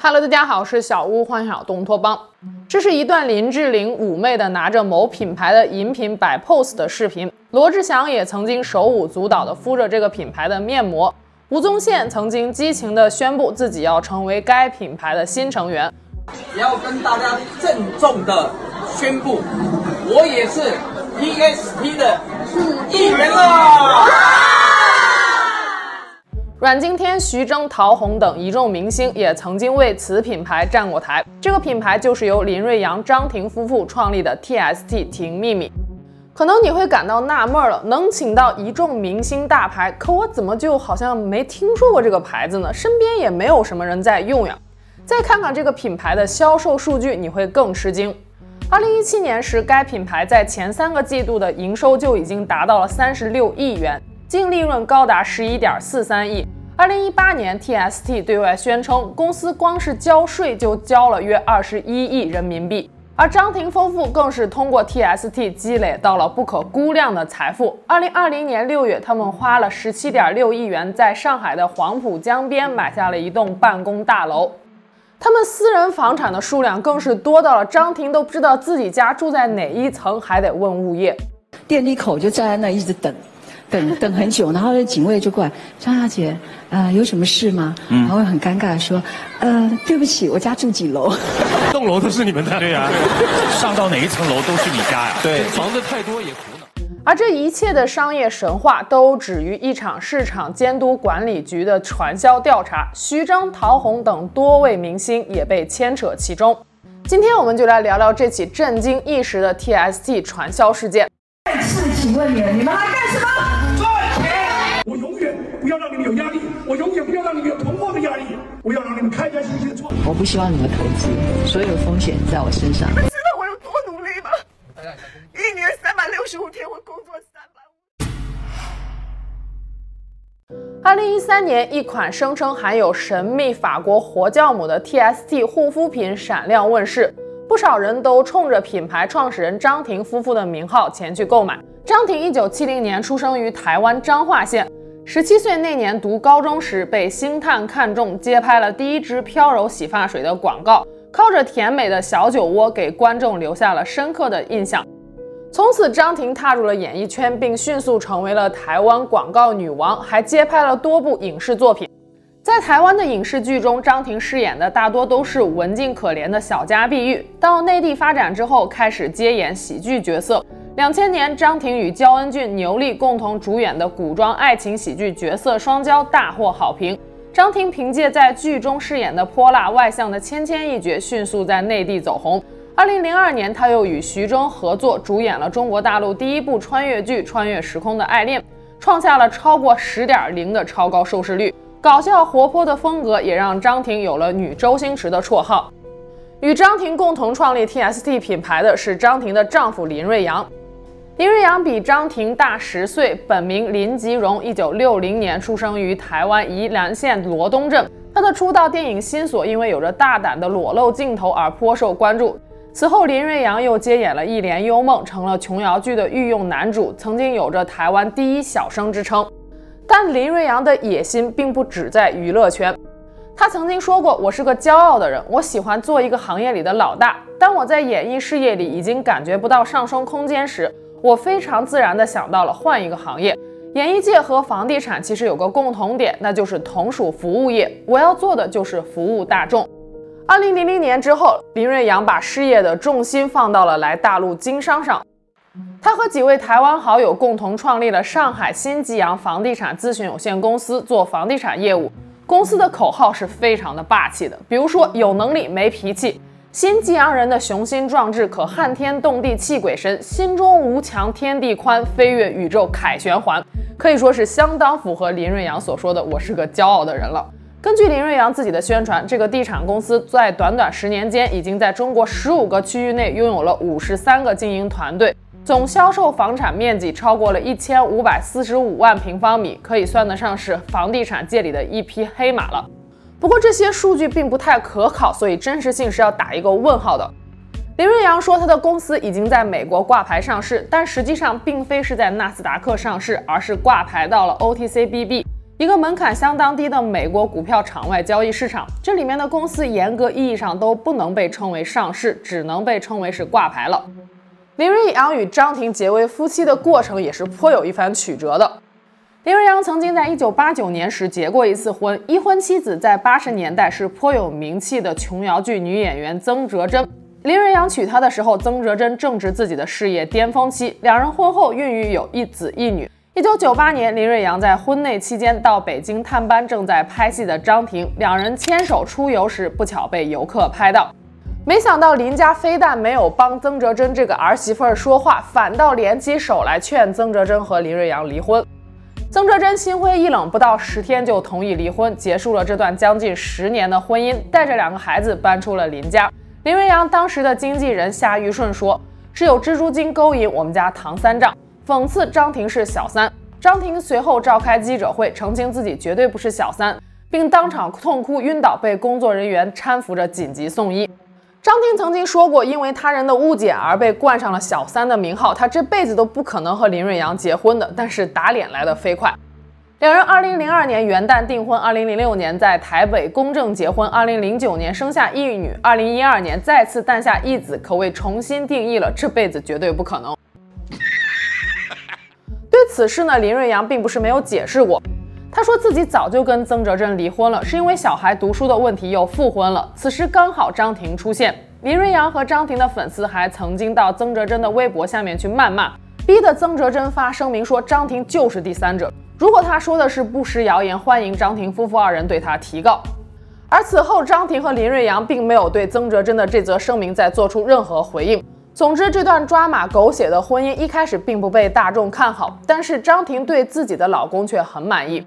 Hello，大家好，是小屋，欢迎来到东托邦。这是一段林志玲妩媚的拿着某品牌的饮品摆 pose 的视频。罗志祥也曾经手舞足蹈的敷着这个品牌的面膜。吴宗宪曾经激情的宣布自己要成为该品牌的新成员。也要跟大家郑重的宣布，我也是 PSP 的一员了。阮经天、徐峥、陶虹等一众明星也曾经为此品牌站过台。这个品牌就是由林瑞阳、张庭夫妇创立的 TST 婷秘密。可能你会感到纳闷了，能请到一众明星大牌，可我怎么就好像没听说过这个牌子呢？身边也没有什么人在用呀。再看看这个品牌的销售数据，你会更吃惊。二零一七年时，该品牌在前三个季度的营收就已经达到了三十六亿元。净利润高达十一点四三亿。二零一八年，TST 对外宣称，公司光是交税就交了约二十一亿人民币。而张庭夫妇更是通过 TST 积累到了不可估量的财富。二零二零年六月，他们花了十七点六亿元，在上海的黄浦江边买下了一栋办公大楼。他们私人房产的数量更是多到了张庭都不知道自己家住在哪一层，还得问物业。电梯口就站在那一直等。等 等很久，然后那警卫就过来，张小姐，呃，有什么事吗？嗯，然后很尴尬地说，呃，对不起，我家住几楼？栋楼都是你们的，对呀、啊，上到哪一层楼都是你家呀？对，房子太多也苦恼。而这一切的商业神话都止于一场市场监督管理局的传销调查，徐峥、陶虹等多位明星也被牵扯其中。今天我们就来聊聊这起震惊一时的 TST 传销事件。再次请问你，你们来干什么？我不希望你们投资，所有风险在我身上。你们知道我有多努力吗？一年三百六十五天，我工作三百五。二零一三年，一款声称含有神秘法国活酵母的 TST 护肤品闪亮问世，不少人都冲着品牌创始人张庭夫妇的名号前去购买。张庭一九七零年出生于台湾彰化县。十七岁那年读高中时，被星探看中，接拍了第一支飘柔洗发水的广告，靠着甜美的小酒窝给观众留下了深刻的印象。从此，张婷踏入了演艺圈，并迅速成为了台湾广告女王，还接拍了多部影视作品。在台湾的影视剧中，张庭饰演的大多都是文静可怜的小家碧玉。到内地发展之后，开始接演喜剧角色。两千年，张庭与焦恩俊、牛莉共同主演的古装爱情喜剧角色双骄大获好评。张庭凭借在剧中饰演的泼辣外向的芊芊一角，迅速在内地走红。二零零二年，他又与徐峥合作主演了中国大陆第一部穿越剧《穿越时空的爱恋》，创下了超过十点零的超高收视率。搞笑活泼的风格也让张庭有了“女周星驰”的绰号。与张庭共同创立 TST 品牌的是张庭的丈夫林瑞阳。林瑞阳比张庭大十岁，本名林吉荣，一九六零年出生于台湾宜兰县罗东镇。他的出道电影《新锁》因为有着大胆的裸露镜头而颇受关注。此后，林瑞阳又接演了《一帘幽梦》，成了琼瑶剧的御用男主，曾经有着台湾第一小生之称。但林瑞阳的野心并不只在娱乐圈。他曾经说过：“我是个骄傲的人，我喜欢做一个行业里的老大。当我在演艺事业里已经感觉不到上升空间时。”我非常自然地想到了换一个行业。演艺界和房地产其实有个共同点，那就是同属服务业。我要做的就是服务大众。二零零零年之后，林瑞阳把事业的重心放到了来大陆经商上。他和几位台湾好友共同创立了上海新吉阳房地产咨询有限公司，做房地产业务。公司的口号是非常的霸气的，比如说有能力没脾气。新吉阳人的雄心壮志可撼天动地泣鬼神，心中无墙天地宽，飞越宇宙凯旋环，可以说是相当符合林瑞阳所说的“我是个骄傲的人”了。根据林瑞阳自己的宣传，这个地产公司在短短十年间，已经在中国十五个区域内拥有了五十三个经营团队，总销售房产面积超过了一千五百四十五万平方米，可以算得上是房地产界里的一匹黑马了。不过这些数据并不太可靠，所以真实性是要打一个问号的。林瑞阳说，他的公司已经在美国挂牌上市，但实际上并非是在纳斯达克上市，而是挂牌到了 OTCBB，一个门槛相当低的美国股票场外交易市场，这里面的公司严格意义上都不能被称为上市，只能被称为是挂牌了。林瑞阳与张庭结为夫妻的过程也是颇有一番曲折的。林瑞阳曾经在一九八九年时结过一次婚，已婚妻子在八十年代是颇有名气的琼瑶剧女演员曾哲珍。林瑞阳娶她的时候，曾哲珍正值自己的事业巅峰期，两人婚后孕育有一子一女。一九九八年，林瑞阳在婚内期间到北京探班，正在拍戏的张庭，两人牵手出游时，不巧被游客拍到。没想到林家非但没有帮曾哲珍这个儿媳妇儿说话，反倒联起手来劝曾哲珍和林瑞阳离婚。曾哲珍心灰意冷，不到十天就同意离婚，结束了这段将近十年的婚姻，带着两个孩子搬出了林家。林瑞阳当时的经纪人夏玉顺说：“是有蜘蛛精勾引我们家唐三藏。”讽刺张庭是小三，张庭随后召开记者会澄清自己绝对不是小三，并当场痛哭晕倒，被工作人员搀扶着紧急送医。张庭曾经说过，因为他人的误解而被冠上了小三的名号，他这辈子都不可能和林瑞阳结婚的。但是打脸来得飞快，两人2002年元旦订婚，2006年在台北公证结婚，2009年生下一女，2012年再次诞下一子，可谓重新定义了这辈子绝对不可能。对此事呢，林瑞阳并不是没有解释过。他说自己早就跟曾哲珍离婚了，是因为小孩读书的问题又复婚了。此时刚好张庭出现，林瑞阳和张庭的粉丝还曾经到曾哲珍的微博下面去谩骂，逼得曾哲珍发声明说张庭就是第三者。如果他说的是不实谣言，欢迎张庭夫妇二人对他提告。而此后，张庭和林瑞阳并没有对曾哲珍的这则声明再做出任何回应。总之，这段抓马狗血的婚姻一开始并不被大众看好，但是张庭对自己的老公却很满意。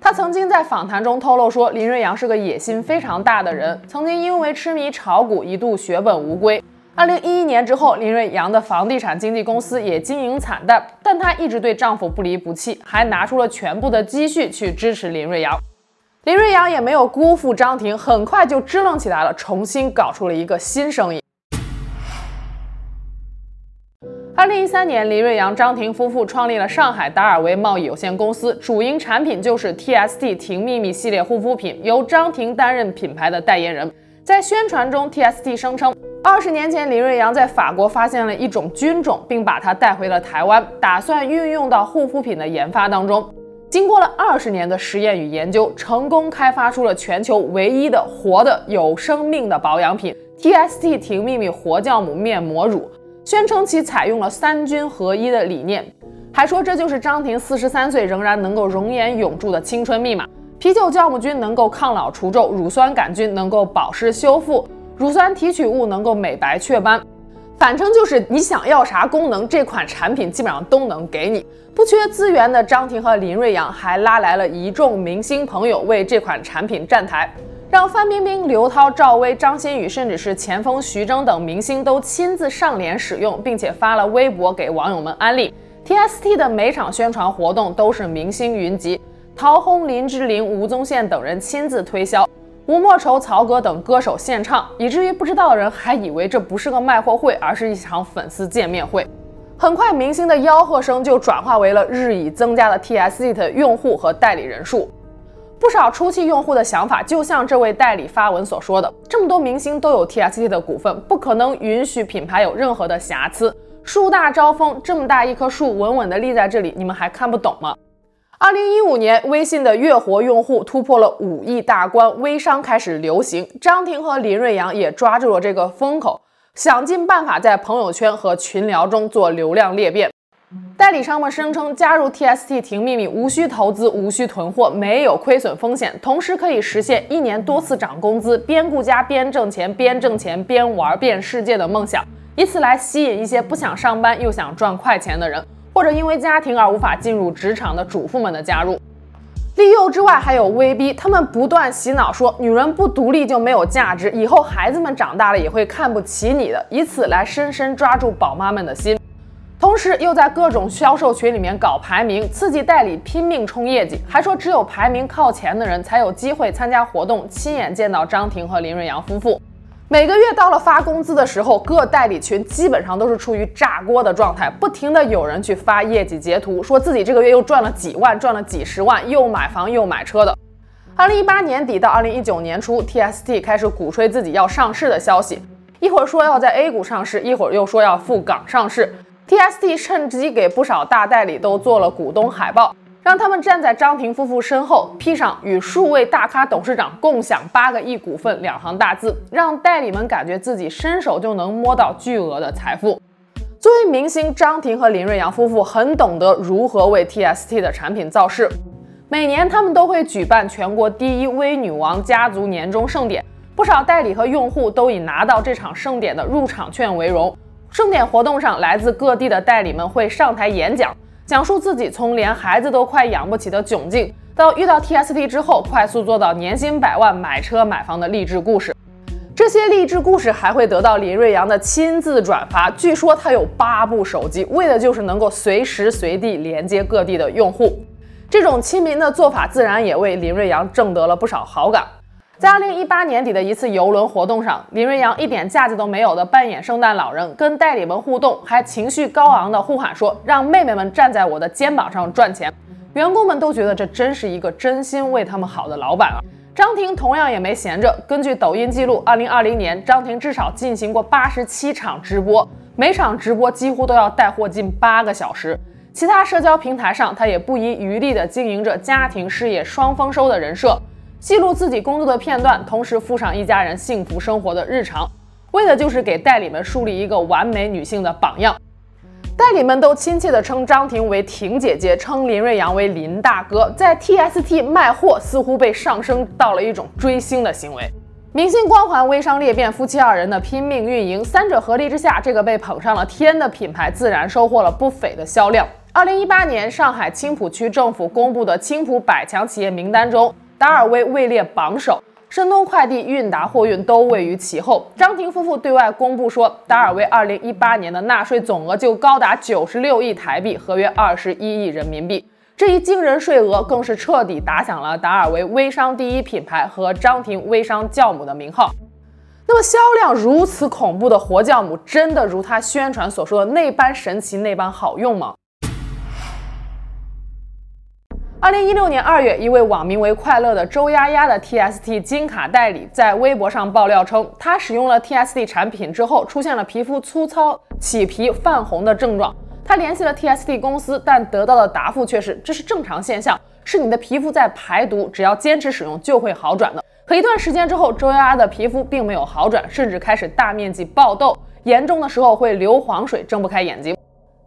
她曾经在访谈中透露说，林瑞阳是个野心非常大的人，曾经因为痴迷炒股一度血本无归。二零一一年之后，林瑞阳的房地产经纪公司也经营惨淡，但她一直对丈夫不离不弃，还拿出了全部的积蓄去支持林瑞阳。林瑞阳也没有辜负张庭，很快就支棱起来了，重新搞出了一个新生意。二零一三年，林瑞阳、张庭夫妇创立了上海达尔维贸易有限公司，主营产品就是 TST 婷秘密系列护肤品，由张庭担任品牌的代言人。在宣传中，TST 声称，二十年前林瑞阳在法国发现了一种菌种，并把它带回了台湾，打算运用到护肤品的研发当中。经过了二十年的实验与研究，成功开发出了全球唯一的活的有生命的保养品 ——TST 婷秘密活酵母面膜乳。宣称其采用了三菌合一的理念，还说这就是张庭四十三岁仍然能够容颜永驻的青春密码。啤酒酵母菌能够抗老除皱，乳酸杆菌能够保湿修复，乳酸提取物能够美白雀斑。反正就是你想要啥功能，这款产品基本上都能给你。不缺资源的张庭和林瑞阳还拉来了一众明星朋友为这款产品站台。让范冰冰、刘涛、赵薇、张馨予，甚至是前锋徐峥等明星都亲自上脸使用，并且发了微博给网友们安利。TST 的每场宣传活动都是明星云集，陶虹、林志玲、吴宗宪等人亲自推销，吴莫愁、曹格等歌手献唱，以至于不知道的人还以为这不是个卖货会，而是一场粉丝见面会。很快，明星的吆喝声就转化为了日益增加的 TST 的用户和代理人数。不少初期用户的想法，就像这位代理发文所说的：“这么多明星都有 TST 的股份，不可能允许品牌有任何的瑕疵。树大招风，这么大一棵树稳稳地立在这里，你们还看不懂吗？”二零一五年，微信的月活用户突破了五亿大关，微商开始流行。张庭和林瑞阳也抓住了这个风口，想尽办法在朋友圈和群聊中做流量裂变。代理商们声称，加入 TST 停秘密无需投资、无需囤货、没有亏损风险，同时可以实现一年多次涨工资、边顾家边挣钱、边挣钱边玩遍世界的梦想，以此来吸引一些不想上班又想赚快钱的人，或者因为家庭而无法进入职场的主妇们的加入。利诱之外，还有威逼，他们不断洗脑说，女人不独立就没有价值，以后孩子们长大了也会看不起你的，以此来深深抓住宝妈们的心。同时又在各种销售群里面搞排名，刺激代理拼命冲业绩，还说只有排名靠前的人才有机会参加活动，亲眼见到张庭和林瑞阳夫妇。每个月到了发工资的时候，各代理群基本上都是处于炸锅的状态，不停的有人去发业绩截图，说自己这个月又赚了几万，赚了几十万，又买房又买车的。二零一八年底到二零一九年初，TST 开始鼓吹自己要上市的消息，一会儿说要在 A 股上市，一会儿又说要赴港上市。TST 趁机给不少大代理都做了股东海报。让他们站在张庭夫妇身后，披上与数位大咖董事长共享八个亿股份两行大字，让代理们感觉自己伸手就能摸到巨额的财富。作为明星，张庭和林瑞阳夫妇很懂得如何为 TST 的产品造势。每年他们都会举办全国第一微女王家族年终盛典，不少代理和用户都以拿到这场盛典的入场券为荣。盛典活动上，来自各地的代理们会上台演讲。讲述自己从连孩子都快养不起的窘境，到遇到 TST 之后快速做到年薪百万、买车买房的励志故事。这些励志故事还会得到林瑞阳的亲自转发。据说他有八部手机，为的就是能够随时随地连接各地的用户。这种亲民的做法，自然也为林瑞阳挣得了不少好感。在二零一八年底的一次游轮活动上，林瑞阳一点架子都没有的扮演圣诞老人，跟代理们互动，还情绪高昂的呼喊说：“让妹妹们站在我的肩膀上赚钱。”员工们都觉得这真是一个真心为他们好的老板啊。张庭同样也没闲着，根据抖音记录，二零二零年张庭至少进行过八十七场直播，每场直播几乎都要带货近八个小时。其他社交平台上，他也不遗余力地经营着家庭事业双丰收的人设。记录自己工作的片段，同时附上一家人幸福生活的日常，为的就是给代理们树立一个完美女性的榜样。代理们都亲切地称张庭为婷姐姐，称林瑞阳为林大哥。在 TST 卖货似乎被上升到了一种追星的行为。明星光环、微商裂变，夫妻二人的拼命运营，三者合力之下，这个被捧上了天的品牌自然收获了不菲的销量。二零一八年，上海青浦区政府公布的青浦百强企业名单中。达尔威位列榜首，申通快递、韵达货运都位于其后。张婷夫妇对外公布说，达尔威二零一八年的纳税总额就高达九十六亿台币，合约二十一亿人民币。这一惊人税额更是彻底打响了达尔威微商第一品牌和张婷微商教母的名号。那么，销量如此恐怖的活酵母，真的如他宣传所说的那般神奇、那般好用吗？二零一六年二月，一位网名为“快乐”的周丫丫的 TST 金卡代理在微博上爆料称，她使用了 TST 产品之后，出现了皮肤粗糙、起皮、泛红的症状。她联系了 TST 公司，但得到的答复却是这是正常现象，是你的皮肤在排毒，只要坚持使用就会好转的。可一段时间之后，周丫丫的皮肤并没有好转，甚至开始大面积爆痘，严重的时候会流黄水，睁不开眼睛。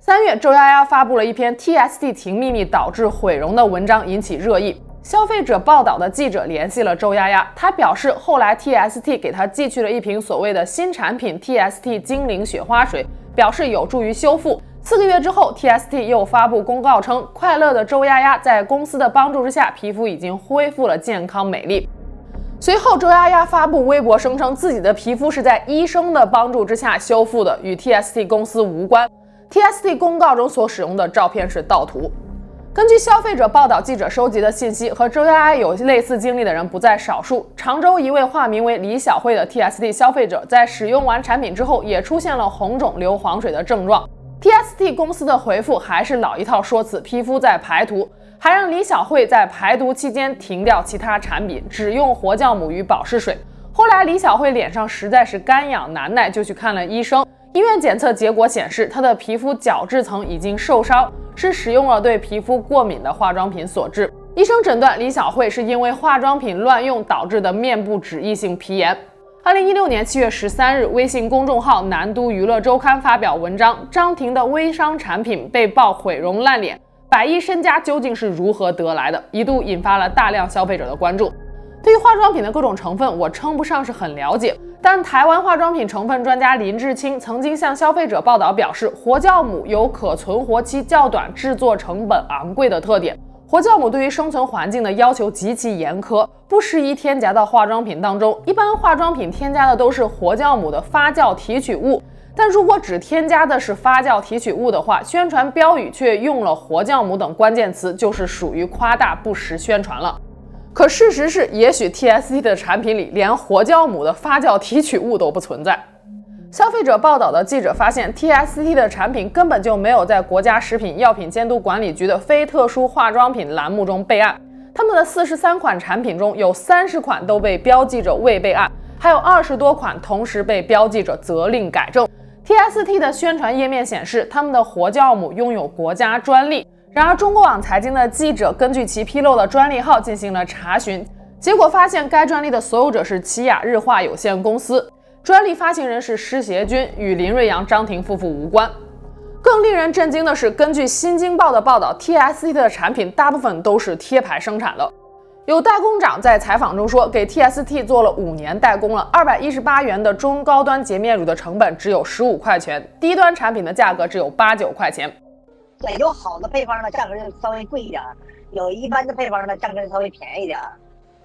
三月，周丫丫发布了一篇 TST 停秘密导致毁容的文章，引起热议。消费者报道的记者联系了周丫丫，他表示，后来 TST 给他寄去了一瓶所谓的新产品 TST 精灵雪花水，表示有助于修复。四个月之后，TST 又发布公告称，快乐的周丫丫在公司的帮助之下，皮肤已经恢复了健康美丽。随后，周丫丫发布微博声称，自己的皮肤是在医生的帮助之下修复的，与 TST 公司无关。TST 公告中所使用的照片是盗图。根据消费者报道，记者收集的信息和周佳佳有类似经历的人不在少数。常州一位化名为李小慧的 TST 消费者在使用完产品之后，也出现了红肿、流黄水的症状。TST 公司的回复还是老一套说辞，皮肤在排毒，还让李小慧在排毒期间停掉其他产品，只用活酵母与保湿水。后来李小慧脸上实在是干痒难耐，就去看了医生。医院检测结果显示，她的皮肤角质层已经受伤，是使用了对皮肤过敏的化妆品所致。医生诊断李小慧是因为化妆品乱用导致的面部脂溢性皮炎。二零一六年七月十三日，微信公众号南都娱乐周刊发表文章，张庭的微商产品被曝毁容烂脸，百亿身家究竟是如何得来的？一度引发了大量消费者的关注。对于化妆品的各种成分，我称不上是很了解。但台湾化妆品成分专家林志清曾经向消费者报道表示，活酵母有可存活期较短、制作成本昂贵的特点。活酵母对于生存环境的要求极其严苛，不适宜添加到化妆品当中。一般化妆品添加的都是活酵母的发酵提取物，但如果只添加的是发酵提取物的话，宣传标语却用了活酵母等关键词，就是属于夸大不实宣传了。可事实是，也许 TST 的产品里连活酵母的发酵提取物都不存在。消费者报道的记者发现，TST 的产品根本就没有在国家食品药品监督管理局的非特殊化妆品栏目中备案。他们的四十三款产品中有三十款都被标记着未备案，还有二十多款同时被标记着责令改正。TST 的宣传页面显示，他们的活酵母拥有国家专利。然而，中国网财经的记者根据其披露的专利号进行了查询，结果发现该专利的所有者是奇亚日化有限公司，专利发行人是施协军，与林瑞阳、张婷夫妇无关。更令人震惊的是，根据《新京报》的报道，TST 的产品大部分都是贴牌生产的。有代工长在采访中说，给 TST 做了五年代工了，二百一十八元的中高端洁面乳的成本只有十五块钱，低端产品的价格只有八九块钱。对，有好的配方呢，价格就稍微贵一点；有一般的配方呢，价格就稍微便宜点。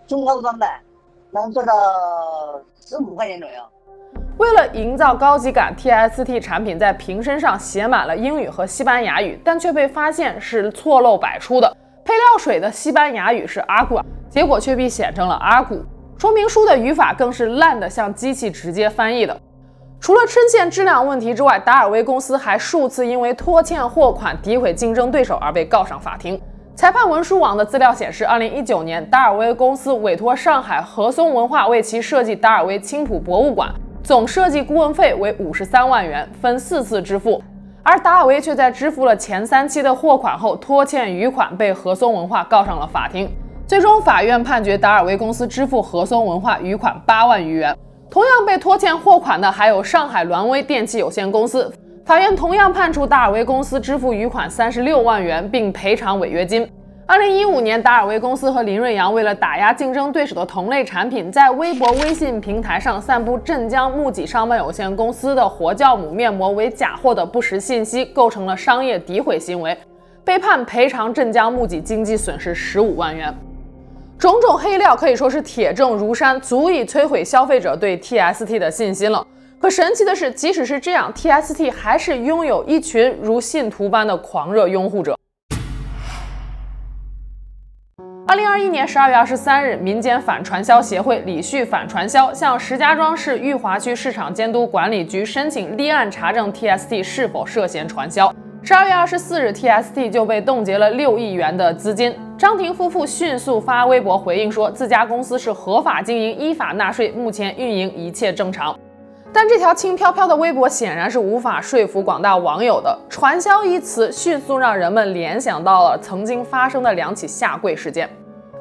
中高端的能做到十五块钱左右。为了营造高级感，TST 产品在瓶身上写满了英语和西班牙语，但却被发现是错漏百出的。配料水的西班牙语是 ag 结果却被写成了 ag。说明书的语法更是烂得像机器直接翻译的。除了琛线质量问题之外，达尔威公司还数次因为拖欠货款、诋毁竞争对手而被告上法庭。裁判文书网的资料显示，二零一九年，达尔威公司委托上海和松文化为其设计达尔威青浦博物馆。总设计顾问费为五十三万元，分四次支付，而达尔威却在支付了前三期的货款后拖欠余款，被和松文化告上了法庭。最终，法院判决达尔威公司支付和松文化余款八万余元。同样被拖欠货款的还有上海栾威电器有限公司，法院同样判处达尔威公司支付余款三十六万元，并赔偿违约金。二零一五年，达尔威公司和林瑞阳为了打压竞争对手的同类产品，在微博、微信平台上散布镇江木戟商贸有限公司的活酵母面膜为假货的不实信息，构成了商业诋毁行为，被判赔偿镇江木戟经济损失十五万元。种种黑料可以说是铁证如山，足以摧毁消费者对 TST 的信心了。可神奇的是，即使是这样，TST 还是拥有一群如信徒般的狂热拥护者。二零二一年十二月二十三日，民间反传销协会李旭反传销向石家庄市裕华区市场监督管理局申请立案查证 TST 是否涉嫌传销。十二月二十四日，TST 就被冻结了六亿元的资金。张婷夫妇迅速发微博回应说，自家公司是合法经营、依法纳税，目前运营一切正常。但这条轻飘飘的微博显然是无法说服广大网友的。传销一词迅速让人们联想到了曾经发生的两起下跪事件。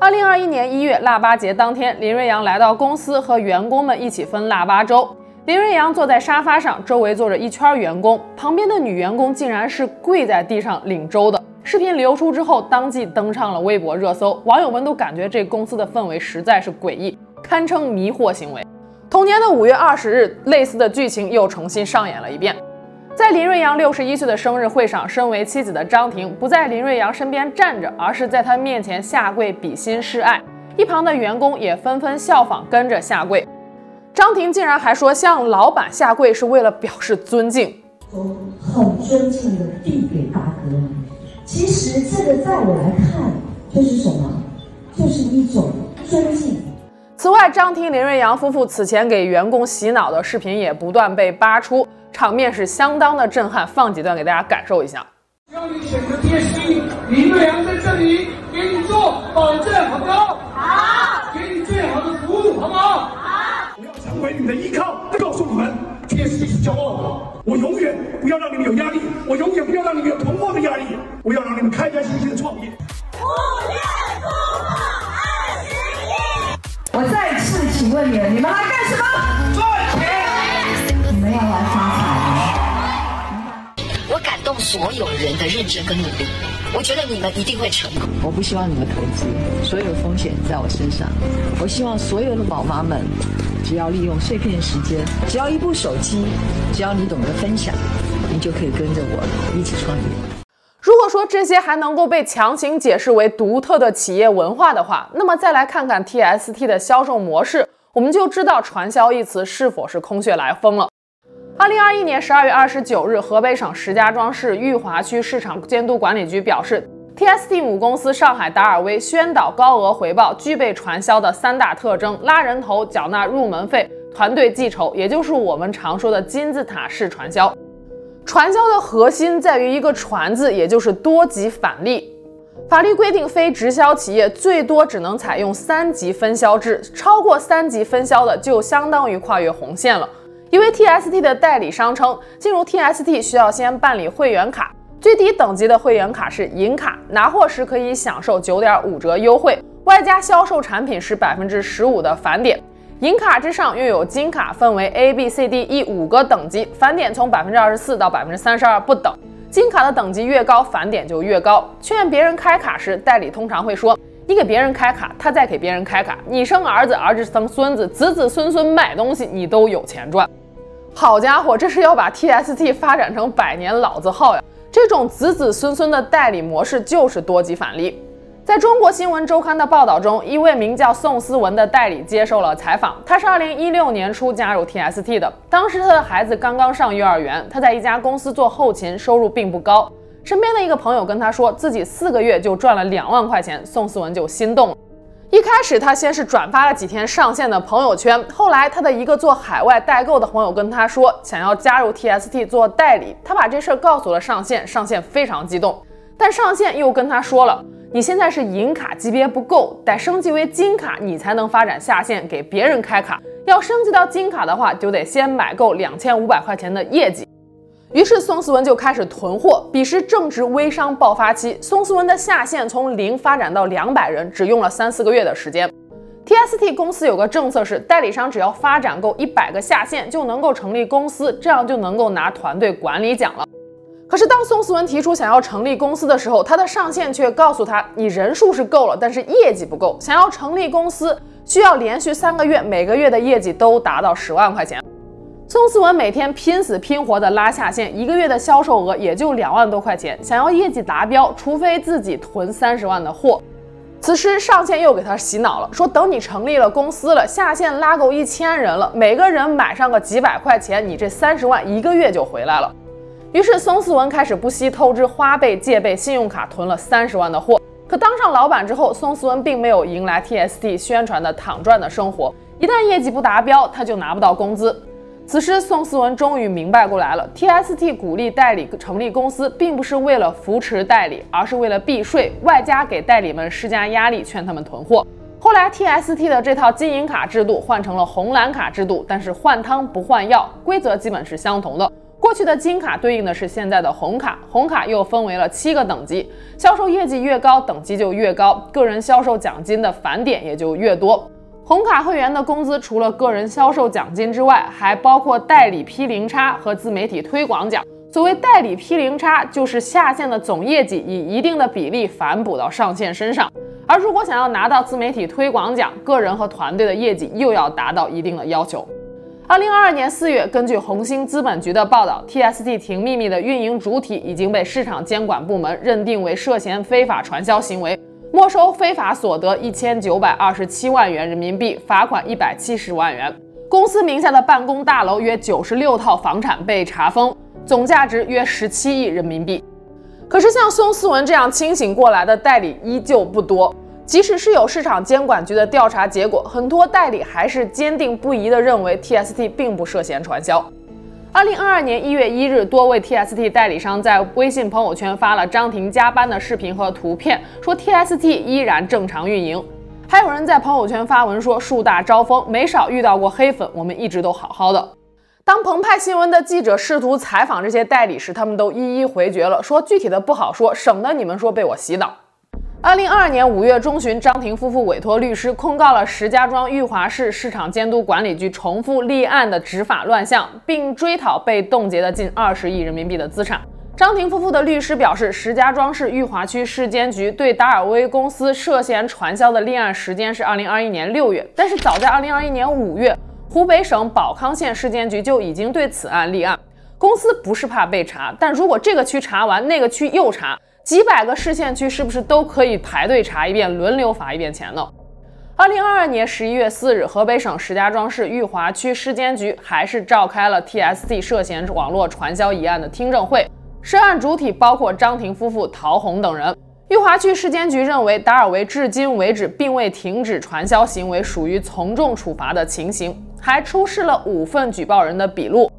二零二一年一月腊八节当天，林瑞阳来到公司和员工们一起分腊八粥。林瑞阳坐在沙发上，周围坐着一圈员工，旁边的女员工竟然是跪在地上领粥的。视频流出之后，当即登上了微博热搜，网友们都感觉这公司的氛围实在是诡异，堪称迷惑行为。同年的五月二十日，类似的剧情又重新上演了一遍。在林瑞阳六十一岁的生日会上，身为妻子的张婷不在林瑞阳身边站着，而是在他面前下跪比心示爱。一旁的员工也纷纷效仿，跟着下跪。张婷竟然还说，向老板下跪是为了表示尊敬。我很尊敬的递给大哥。其实这个在我来看，就是什么？就是一种尊敬。此外，张婷、林瑞阳夫妇此前给员工洗脑的视频也不断被扒出，场面是相当的震撼。放几段给大家感受一下。会成功。我不希望你们投资，所有风险在我身上。我希望所有的宝妈们，只要利用碎片时间，只要一部手机，只要你懂得分享，你就可以跟着我一起创业。如果说这些还能够被强行解释为独特的企业文化的话，那么再来看看 TST 的销售模式，我们就知道“传销”一词是否是空穴来风了。二零二一年十二月二十九日，河北省石家庄市裕华区市场监督管理局表示 TST 母公司上海达尔威宣导高额回报具备传销的三大特征：拉人头、缴纳入门费、团队记仇，也就是我们常说的金字塔式传销。传销的核心在于一个“传”字，也就是多级返利。法律规定，非直销企业最多只能采用三级分销制，超过三级分销的就相当于跨越红线了。一位 TST 的代理商称，进入 TST 需要先办理会员卡，最低等级的会员卡是银卡，拿货时可以享受九点五折优惠，外加销售产品是百分之十五的返点。银卡之上又有金卡，分为 A、B、C、D、E 五个等级，返点从百分之二十四到百分之三十二不等。金卡的等级越高，返点就越高。劝别人开卡时，代理通常会说：“你给别人开卡，他再给别人开卡，你生儿子，儿子生孙子，子子孙孙买东西，你都有钱赚。”好家伙，这是要把 TST 发展成百年老字号呀！这种子子孙孙的代理模式就是多级返利。在中国新闻周刊的报道中，一位名叫宋思文的代理接受了采访。他是2016年初加入 TST 的，当时他的孩子刚刚上幼儿园，他在一家公司做后勤，收入并不高。身边的一个朋友跟他说，自己四个月就赚了两万块钱，宋思文就心动了。一开始他先是转发了几天上线的朋友圈，后来他的一个做海外代购的朋友跟他说，想要加入 TST 做代理，他把这事儿告诉了上线，上线非常激动，但上线又跟他说了。你现在是银卡级别不够，得升级为金卡，你才能发展下线给别人开卡。要升级到金卡的话，就得先买够两千五百块钱的业绩。于是宋思文就开始囤货。彼时正值微商爆发期，宋思文的下线从零发展到两百人，只用了三四个月的时间。TST 公司有个政策是，代理商只要发展够一百个下线，就能够成立公司，这样就能够拿团队管理奖了。可是，当宋思文提出想要成立公司的时候，他的上线却告诉他：“你人数是够了，但是业绩不够。想要成立公司，需要连续三个月，每个月的业绩都达到十万块钱。”宋思文每天拼死拼活地拉下线，一个月的销售额也就两万多块钱。想要业绩达标，除非自己囤三十万的货。此时，上线又给他洗脑了，说：“等你成立了公司了，下线拉够一千人了，每个人买上个几百块钱，你这三十万一个月就回来了。”于是宋思文开始不惜透支花呗、借呗、信用卡囤了三十万的货。可当上老板之后，宋思文并没有迎来 TST 宣传的躺赚的生活。一旦业绩不达标，他就拿不到工资。此时，宋思文终于明白过来了：TST 鼓励代理成立公司，并不是为了扶持代理，而是为了避税，外加给代理们施加压力，劝他们囤货。后来，TST 的这套金银卡制度换成了红蓝卡制度，但是换汤不换药，规则基本是相同的。过去的金卡对应的是现在的红卡，红卡又分为了七个等级，销售业绩越高，等级就越高，个人销售奖金的返点也就越多。红卡会员的工资除了个人销售奖金之外，还包括代理批零差和自媒体推广奖。所谓代理批零差，就是下线的总业绩以一定的比例反哺到上线身上，而如果想要拿到自媒体推广奖，个人和团队的业绩又要达到一定的要求。二零二二年四月，根据红星资本局的报道，TST 停秘密的运营主体已经被市场监管部门认定为涉嫌非法传销行为，没收非法所得一千九百二十七万元人民币，罚款一百七十万元。公司名下的办公大楼约九十六套房产被查封，总价值约十七亿人民币。可是，像宋思文这样清醒过来的代理依旧不多。即使是有市场监管局的调查结果，很多代理还是坚定不移地认为 TST 并不涉嫌传销。二零二二年一月一日，多位 TST 代理商在微信朋友圈发了张婷加班的视频和图片，说 TST 依然正常运营。还有人在朋友圈发文说树大招风，没少遇到过黑粉，我们一直都好好的。当澎湃新闻的记者试图采访这些代理时，他们都一一回绝了，说具体的不好说，省得你们说被我洗脑。二零二二年五月中旬，张婷夫妇委托律师控告了石家庄裕华市市场监督管理局重复立案的执法乱象，并追讨被冻结的近二十亿人民币的资产。张婷夫妇的律师表示，石家庄市裕华区市监局对达尔威公司涉嫌传销的立案时间是二零二一年六月，但是早在二零二一年五月，湖北省保康县市监局就已经对此案立案。公司不是怕被查，但如果这个区查完，那个区又查。几百个市县区是不是都可以排队查一遍，轮流罚一遍钱呢？二零二二年十一月四日，河北省石家庄市裕华区市监局还是召开了 TST 涉嫌网络传销一案的听证会，涉案主体包括张婷夫妇、陶红等人。裕华区市监局认为，达尔维至今为止并未停止传销行为，属于从重处罚的情形，还出示了五份举报人的笔录。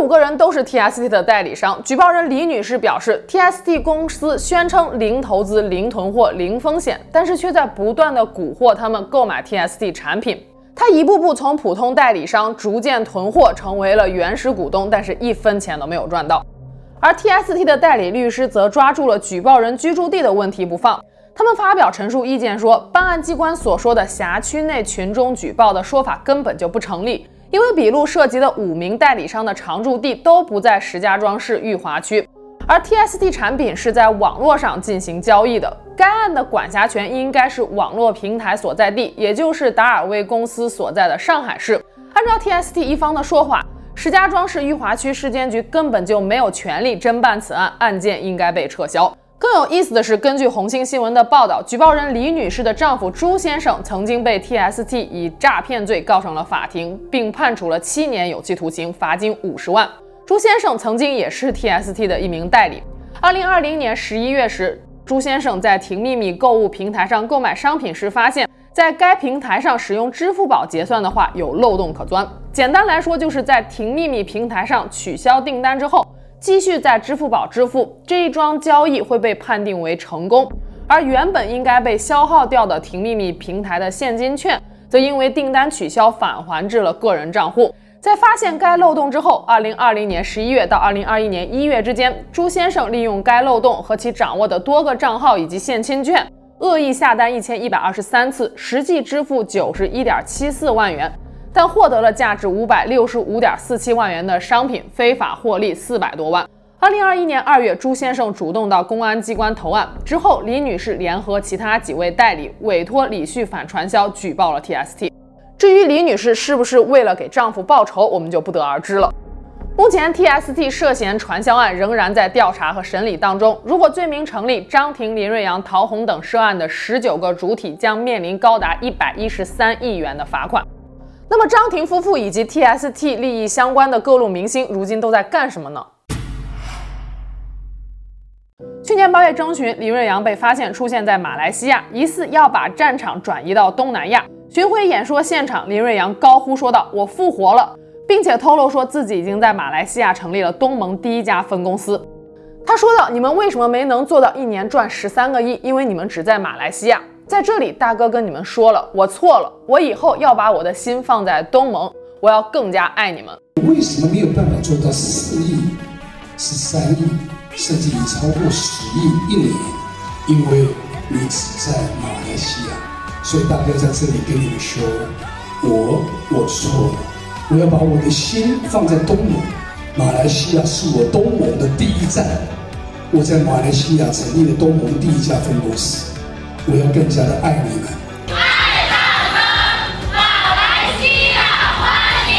五个人都是 TST 的代理商。举报人李女士表示，TST 公司宣称零投资、零囤货、零风险，但是却在不断地蛊惑他们购买 TST 产品。她一步步从普通代理商逐渐囤货，成为了原始股东，但是一分钱都没有赚到。而 TST 的代理律师则抓住了举报人居住地的问题不放。他们发表陈述意见说，办案机关所说的辖区内群众举报的说法根本就不成立。因为笔录涉及的五名代理商的常住地都不在石家庄市裕华区，而 TST 产品是在网络上进行交易的，该案的管辖权应该是网络平台所在地，也就是达尔威公司所在的上海市。按照 TST 一方的说法，石家庄市裕华区市监局根本就没有权利侦办此案，案件应该被撤销。更有意思的是，根据红星新闻的报道，举报人李女士的丈夫朱先生曾经被 TST 以诈骗罪告上了法庭，并判处了七年有期徒刑，罚金五十万。朱先生曾经也是 TST 的一名代理。二零二零年十一月时，朱先生在婷秘密购物平台上购买商品时，发现，在该平台上使用支付宝结算的话，有漏洞可钻。简单来说，就是在婷秘密平台上取消订单之后。继续在支付宝支付，这一桩交易会被判定为成功，而原本应该被消耗掉的婷秘密平台的现金券，则因为订单取消返还至了个人账户。在发现该漏洞之后，二零二零年十一月到二零二一年一月之间，朱先生利用该漏洞和其掌握的多个账号以及现金券，恶意下单一千一百二十三次，实际支付九十一点七四万元。但获得了价值五百六十五点四七万元的商品，非法获利四百多万。二零二一年二月，朱先生主动到公安机关投案之后，李女士联合其他几位代理，委托李旭反传销举报了 TST。至于李女士是不是为了给丈夫报仇，我们就不得而知了。目前 TST 涉嫌传销案仍然在调查和审理当中，如果罪名成立，张婷、林瑞阳、陶虹等涉案的十九个主体将面临高达一百一十三亿元的罚款。那么张庭夫妇以及 TST 利益相关的各路明星，如今都在干什么呢？去年八月中旬，林瑞阳被发现出现在马来西亚，疑似要把战场转移到东南亚。巡回演说现场，林瑞阳高呼说道：“我复活了”，并且透露说自己已经在马来西亚成立了东盟第一家分公司。他说道：“你们为什么没能做到一年赚十三个亿？因为你们只在马来西亚。”在这里，大哥跟你们说了，我错了，我以后要把我的心放在东盟，我要更加爱你们。为什么没有办法做到四亿、十三亿，甚至于超过十亿一年？因为你只在马来西亚，所以大哥在这里跟你们说，我我错了，我要把我的心放在东盟，马来西亚是我东盟的第一站，我在马来西亚成立了东盟第一家分公司。我要更加的爱你们。爱他们，马来西亚欢迎。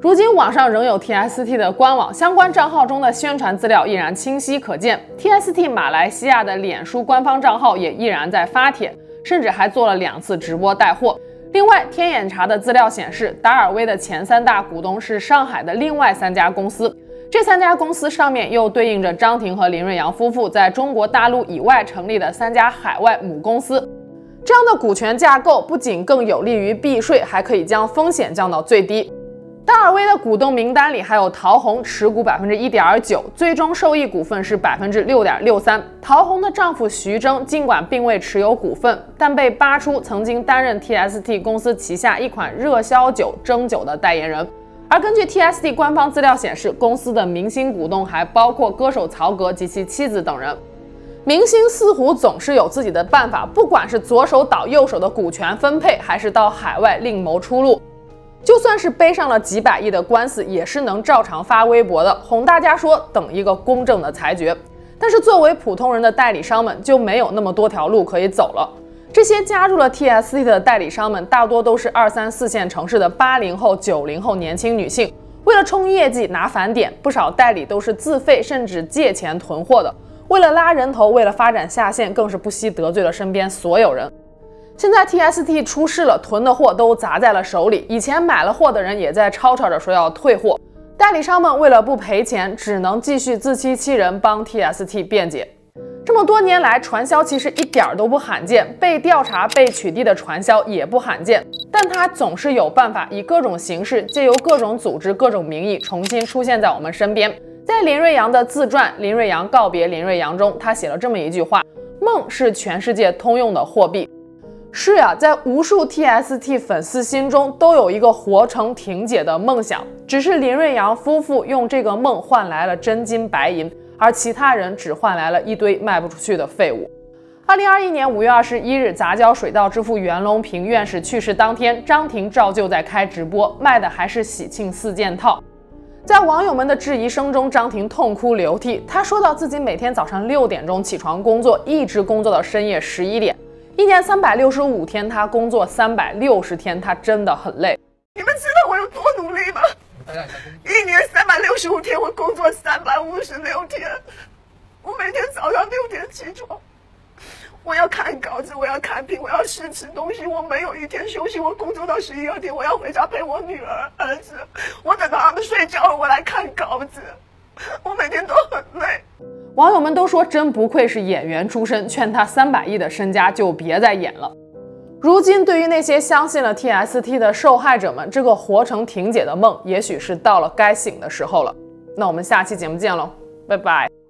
如今网上仍有 TST 的官网，相关账号中的宣传资料依然清晰可见。TST 马来西亚的脸书官方账号也依然在发帖，甚至还做了两次直播带货。另外，天眼查的资料显示，达尔威的前三大股东是上海的另外三家公司。这三家公司上面又对应着张庭和林瑞阳夫妇在中国大陆以外成立的三家海外母公司，这样的股权架构不仅更有利于避税，还可以将风险降到最低。达尔威的股东名单里还有陶虹，持股百分之一点九，最终受益股份是百分之六点六三。陶虹的丈夫徐峥尽管并未持有股份，但被扒出曾经担任 TST 公司旗下一款热销酒蒸酒的代言人。而根据 T S D 官方资料显示，公司的明星股东还包括歌手曹格及其妻子等人。明星似乎总是有自己的办法，不管是左手倒右手的股权分配，还是到海外另谋出路，就算是背上了几百亿的官司，也是能照常发微博的，哄大家说等一个公正的裁决。但是作为普通人的代理商们就没有那么多条路可以走了。这些加入了 TST 的代理商们，大多都是二三四线城市的八零后、九零后年轻女性。为了冲业绩、拿返点，不少代理都是自费甚至借钱囤货的。为了拉人头，为了发展下线，更是不惜得罪了身边所有人。现在 TST 出事了，囤的货都砸在了手里。以前买了货的人也在吵吵着说要退货。代理商们为了不赔钱，只能继续自欺欺人，帮 TST 辩解。这么多年来，传销其实一点都不罕见，被调查、被取缔的传销也不罕见，但它总是有办法以各种形式，借由各种组织、各种名义，重新出现在我们身边。在林瑞阳的自传《林瑞阳告别林瑞阳》中，他写了这么一句话：“梦是全世界通用的货币。”是呀，在无数 TST 粉丝心中都有一个活成婷姐的梦想，只是林瑞阳夫妇用这个梦换来了真金白银。而其他人只换来了一堆卖不出去的废物。二零二一年五月二十一日，杂交水稻之父袁隆平院士去世当天，张庭照旧在开直播，卖的还是喜庆四件套。在网友们的质疑声中，张庭痛哭流涕。他说到自己每天早上六点钟起床工作，一直工作到深夜十一点，一年三百六十五天，他工作三百六十天，他真的很累。你们知道我有多努力吗？一年三百六十五天，我工作三百五十六天。我每天早上六点起床，我要看稿子，我要看屏，我要试吃东西，我没有一天休息。我工作到十一二点，我要回家陪我女儿、儿子。我等到他们睡觉了，我来看稿子。我每天都很累。网友们都说，真不愧是演员出身，劝他三百亿的身家就别再演了。如今，对于那些相信了 TST 的受害者们，这个活成婷姐的梦，也许是到了该醒的时候了。那我们下期节目见喽，拜拜。